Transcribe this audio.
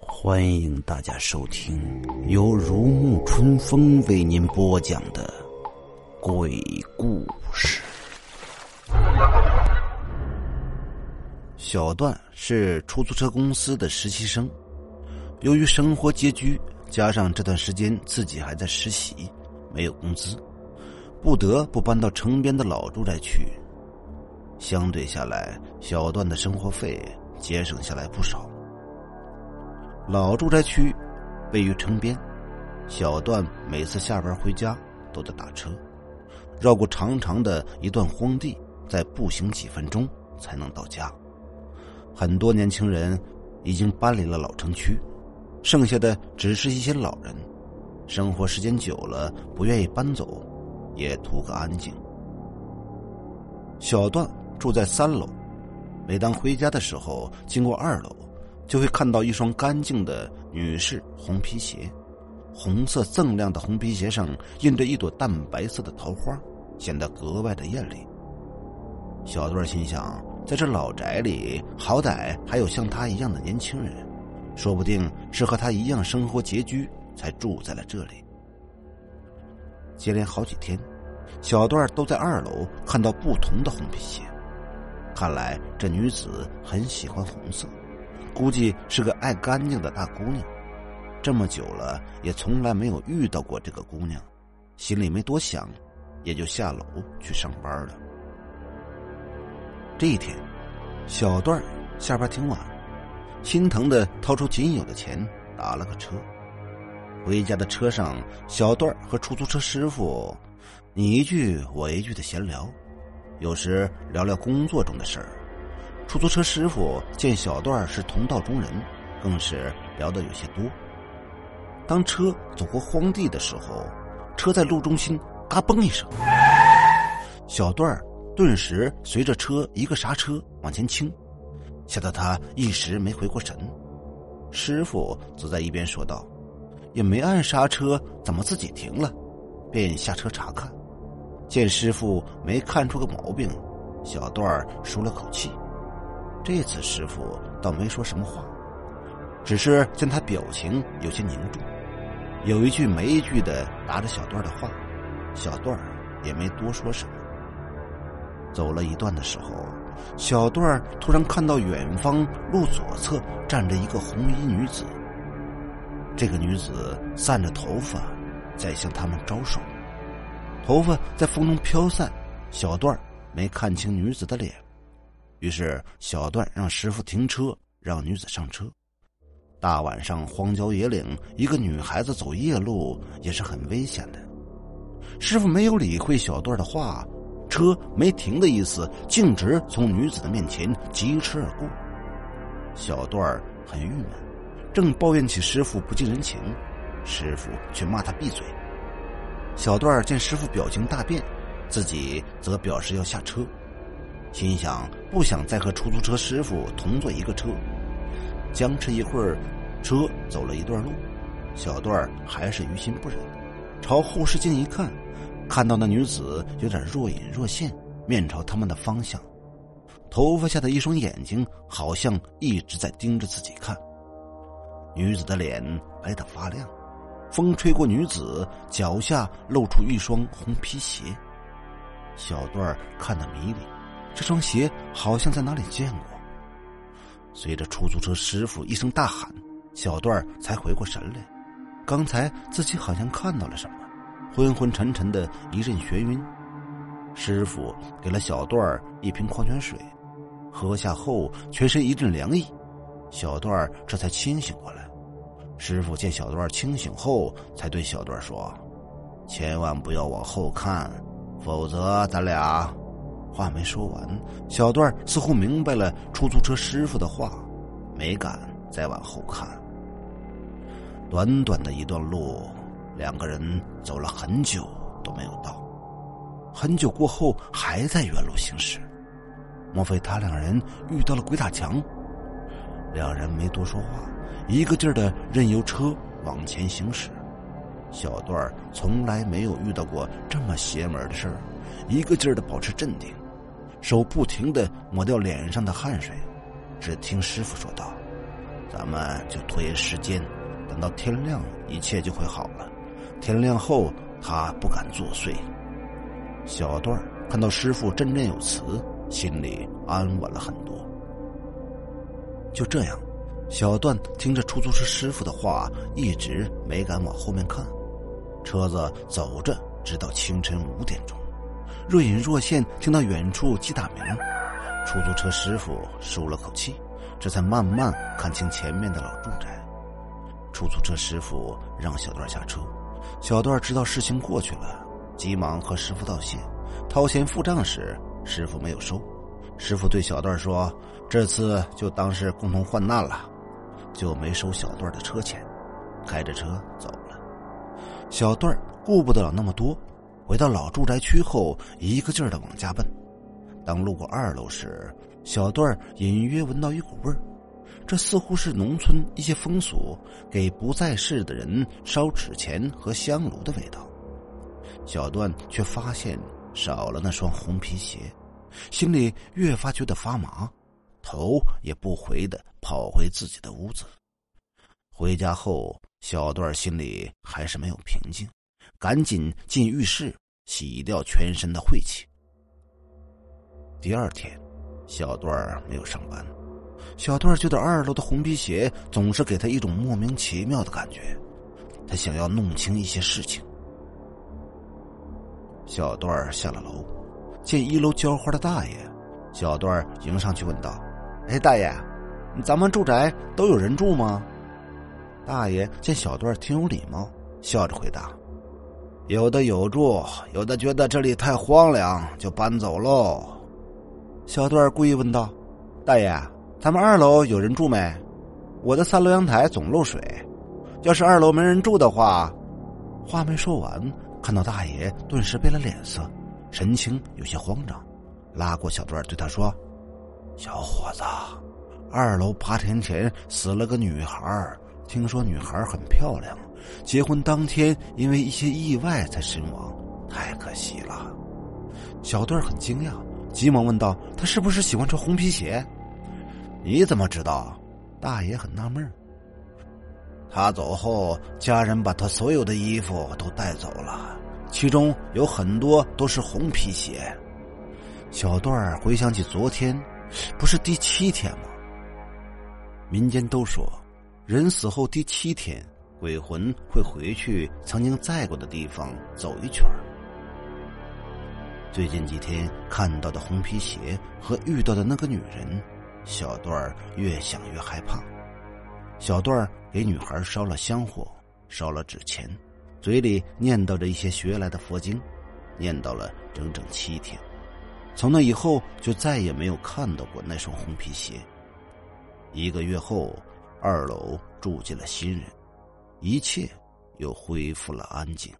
欢迎大家收听由如沐春风为您播讲的鬼故事。小段是出租车公司的实习生，由于生活拮据，加上这段时间自己还在实习，没有工资，不得不搬到城边的老住宅区。相对下来，小段的生活费节省下来不少。老住宅区位于城边，小段每次下班回家都得打车，绕过长长的一段荒地，再步行几分钟才能到家。很多年轻人已经搬离了老城区，剩下的只是一些老人，生活时间久了不愿意搬走，也图个安静。小段住在三楼，每当回家的时候经过二楼。就会看到一双干净的女士红皮鞋，红色锃亮的红皮鞋上印着一朵淡白色的桃花，显得格外的艳丽。小段心想，在这老宅里，好歹还有像他一样的年轻人，说不定是和他一样生活拮据，才住在了这里。接连好几天，小段都在二楼看到不同的红皮鞋，看来这女子很喜欢红色。估计是个爱干净的大姑娘，这么久了也从来没有遇到过这个姑娘，心里没多想，也就下楼去上班了。这一天，小段下班挺晚，心疼的掏出仅有的钱打了个车。回家的车上，小段和出租车师傅你一句我一句的闲聊，有时聊聊工作中的事儿。出租车师傅见小段是同道中人，更是聊得有些多。当车走过荒地的时候，车在路中心“嘎嘣”一声，小段顿时随着车一个刹车往前倾，吓得他一时没回过神。师傅则在一边说道：“也没按刹车，怎么自己停了？”便下车查看，见师傅没看出个毛病，小段儿舒了口气。这次师傅倒没说什么话，只是见他表情有些凝重，有一句没一句的答着小段的话，小段儿也没多说什么。走了一段的时候，小段突然看到远方路左侧站着一个红衣女子，这个女子散着头发，在向他们招手，头发在风中飘散，小段没看清女子的脸。于是，小段让师傅停车，让女子上车。大晚上荒郊野岭，一个女孩子走夜路也是很危险的。师傅没有理会小段的话，车没停的意思，径直从女子的面前疾驰而过。小段儿很郁闷，正抱怨起师傅不近人情，师傅却骂他闭嘴。小段儿见师傅表情大变，自己则表示要下车。心想不想再和出租车师傅同坐一个车，僵持一会儿，车走了一段路，小段儿还是于心不忍，朝后视镜一看，看到那女子有点若隐若现，面朝他们的方向，头发下的一双眼睛好像一直在盯着自己看。女子的脸白得发亮，风吹过女子脚下露出一双红皮鞋，小段看得迷离。这双鞋好像在哪里见过。随着出租车师傅一声大喊，小段才回过神来。刚才自己好像看到了什么，昏昏沉沉的一阵眩晕。师傅给了小段一瓶矿泉水，喝下后全身一阵凉意，小段这才清醒过来。师傅见小段清醒后，才对小段说：“千万不要往后看，否则咱俩……”话没说完，小段似乎明白了出租车师傅的话，没敢再往后看。短短的一段路，两个人走了很久都没有到。很久过后，还在原路行驶。莫非他两人遇到了鬼打墙？两人没多说话，一个劲儿的任由车往前行驶。小段从来没有遇到过这么邪门的事儿，一个劲儿的保持镇定，手不停的抹掉脸上的汗水。只听师傅说道：“咱们就拖延时间，等到天亮，一切就会好了。天亮后，他不敢作祟。”小段看到师傅振振有词，心里安稳了很多。就这样，小段听着出租车师傅的话，一直没敢往后面看。车子走着，直到清晨五点钟，若隐若现听到远处鸡打鸣。出租车师傅舒了口气，这才慢慢看清前面的老住宅。出租车师傅让小段下车，小段知道事情过去了，急忙和师傅道谢。掏钱付账时，师傅没有收。师傅对小段说：“这次就当是共同患难了，就没收小段的车钱。”开着车走了。小段顾不得了那么多，回到老住宅区后，一个劲儿的往家奔。当路过二楼时，小段隐约闻到一股味儿，这似乎是农村一些风俗给不在世的人烧纸钱和香炉的味道。小段却发现少了那双红皮鞋，心里越发觉得发麻，头也不回的跑回自己的屋子。回家后，小段心里还是没有平静，赶紧进浴室洗掉全身的晦气。第二天，小段没有上班。小段觉得二楼的红皮鞋总是给他一种莫名其妙的感觉，他想要弄清一些事情。小段下了楼，见一楼浇花的大爷，小段迎上去问道：“哎，大爷，咱们住宅都有人住吗？”大爷见小段挺有礼貌，笑着回答：“有的有住，有的觉得这里太荒凉，就搬走喽。”小段故意问道：“大爷，咱们二楼有人住没？我的三楼阳台总漏水，要是二楼没人住的话……”话没说完，看到大爷顿时变了脸色，神情有些慌张，拉过小段对他说：“小伙子，二楼八天前死了个女孩，听说女孩很漂亮，结婚当天因为一些意外才身亡，太可惜了。”小段很惊讶。急忙问道：“他是不是喜欢穿红皮鞋？”你怎么知道？大爷很纳闷。他走后，家人把他所有的衣服都带走了，其中有很多都是红皮鞋。小段回想起昨天，不是第七天吗？民间都说，人死后第七天，鬼魂会回去曾经在过的地方走一圈最近几天看到的红皮鞋和遇到的那个女人，小段越想越害怕。小段给女孩烧了香火，烧了纸钱，嘴里念叨着一些学来的佛经，念叨了整整七天。从那以后，就再也没有看到过那双红皮鞋。一个月后，二楼住进了新人，一切又恢复了安静。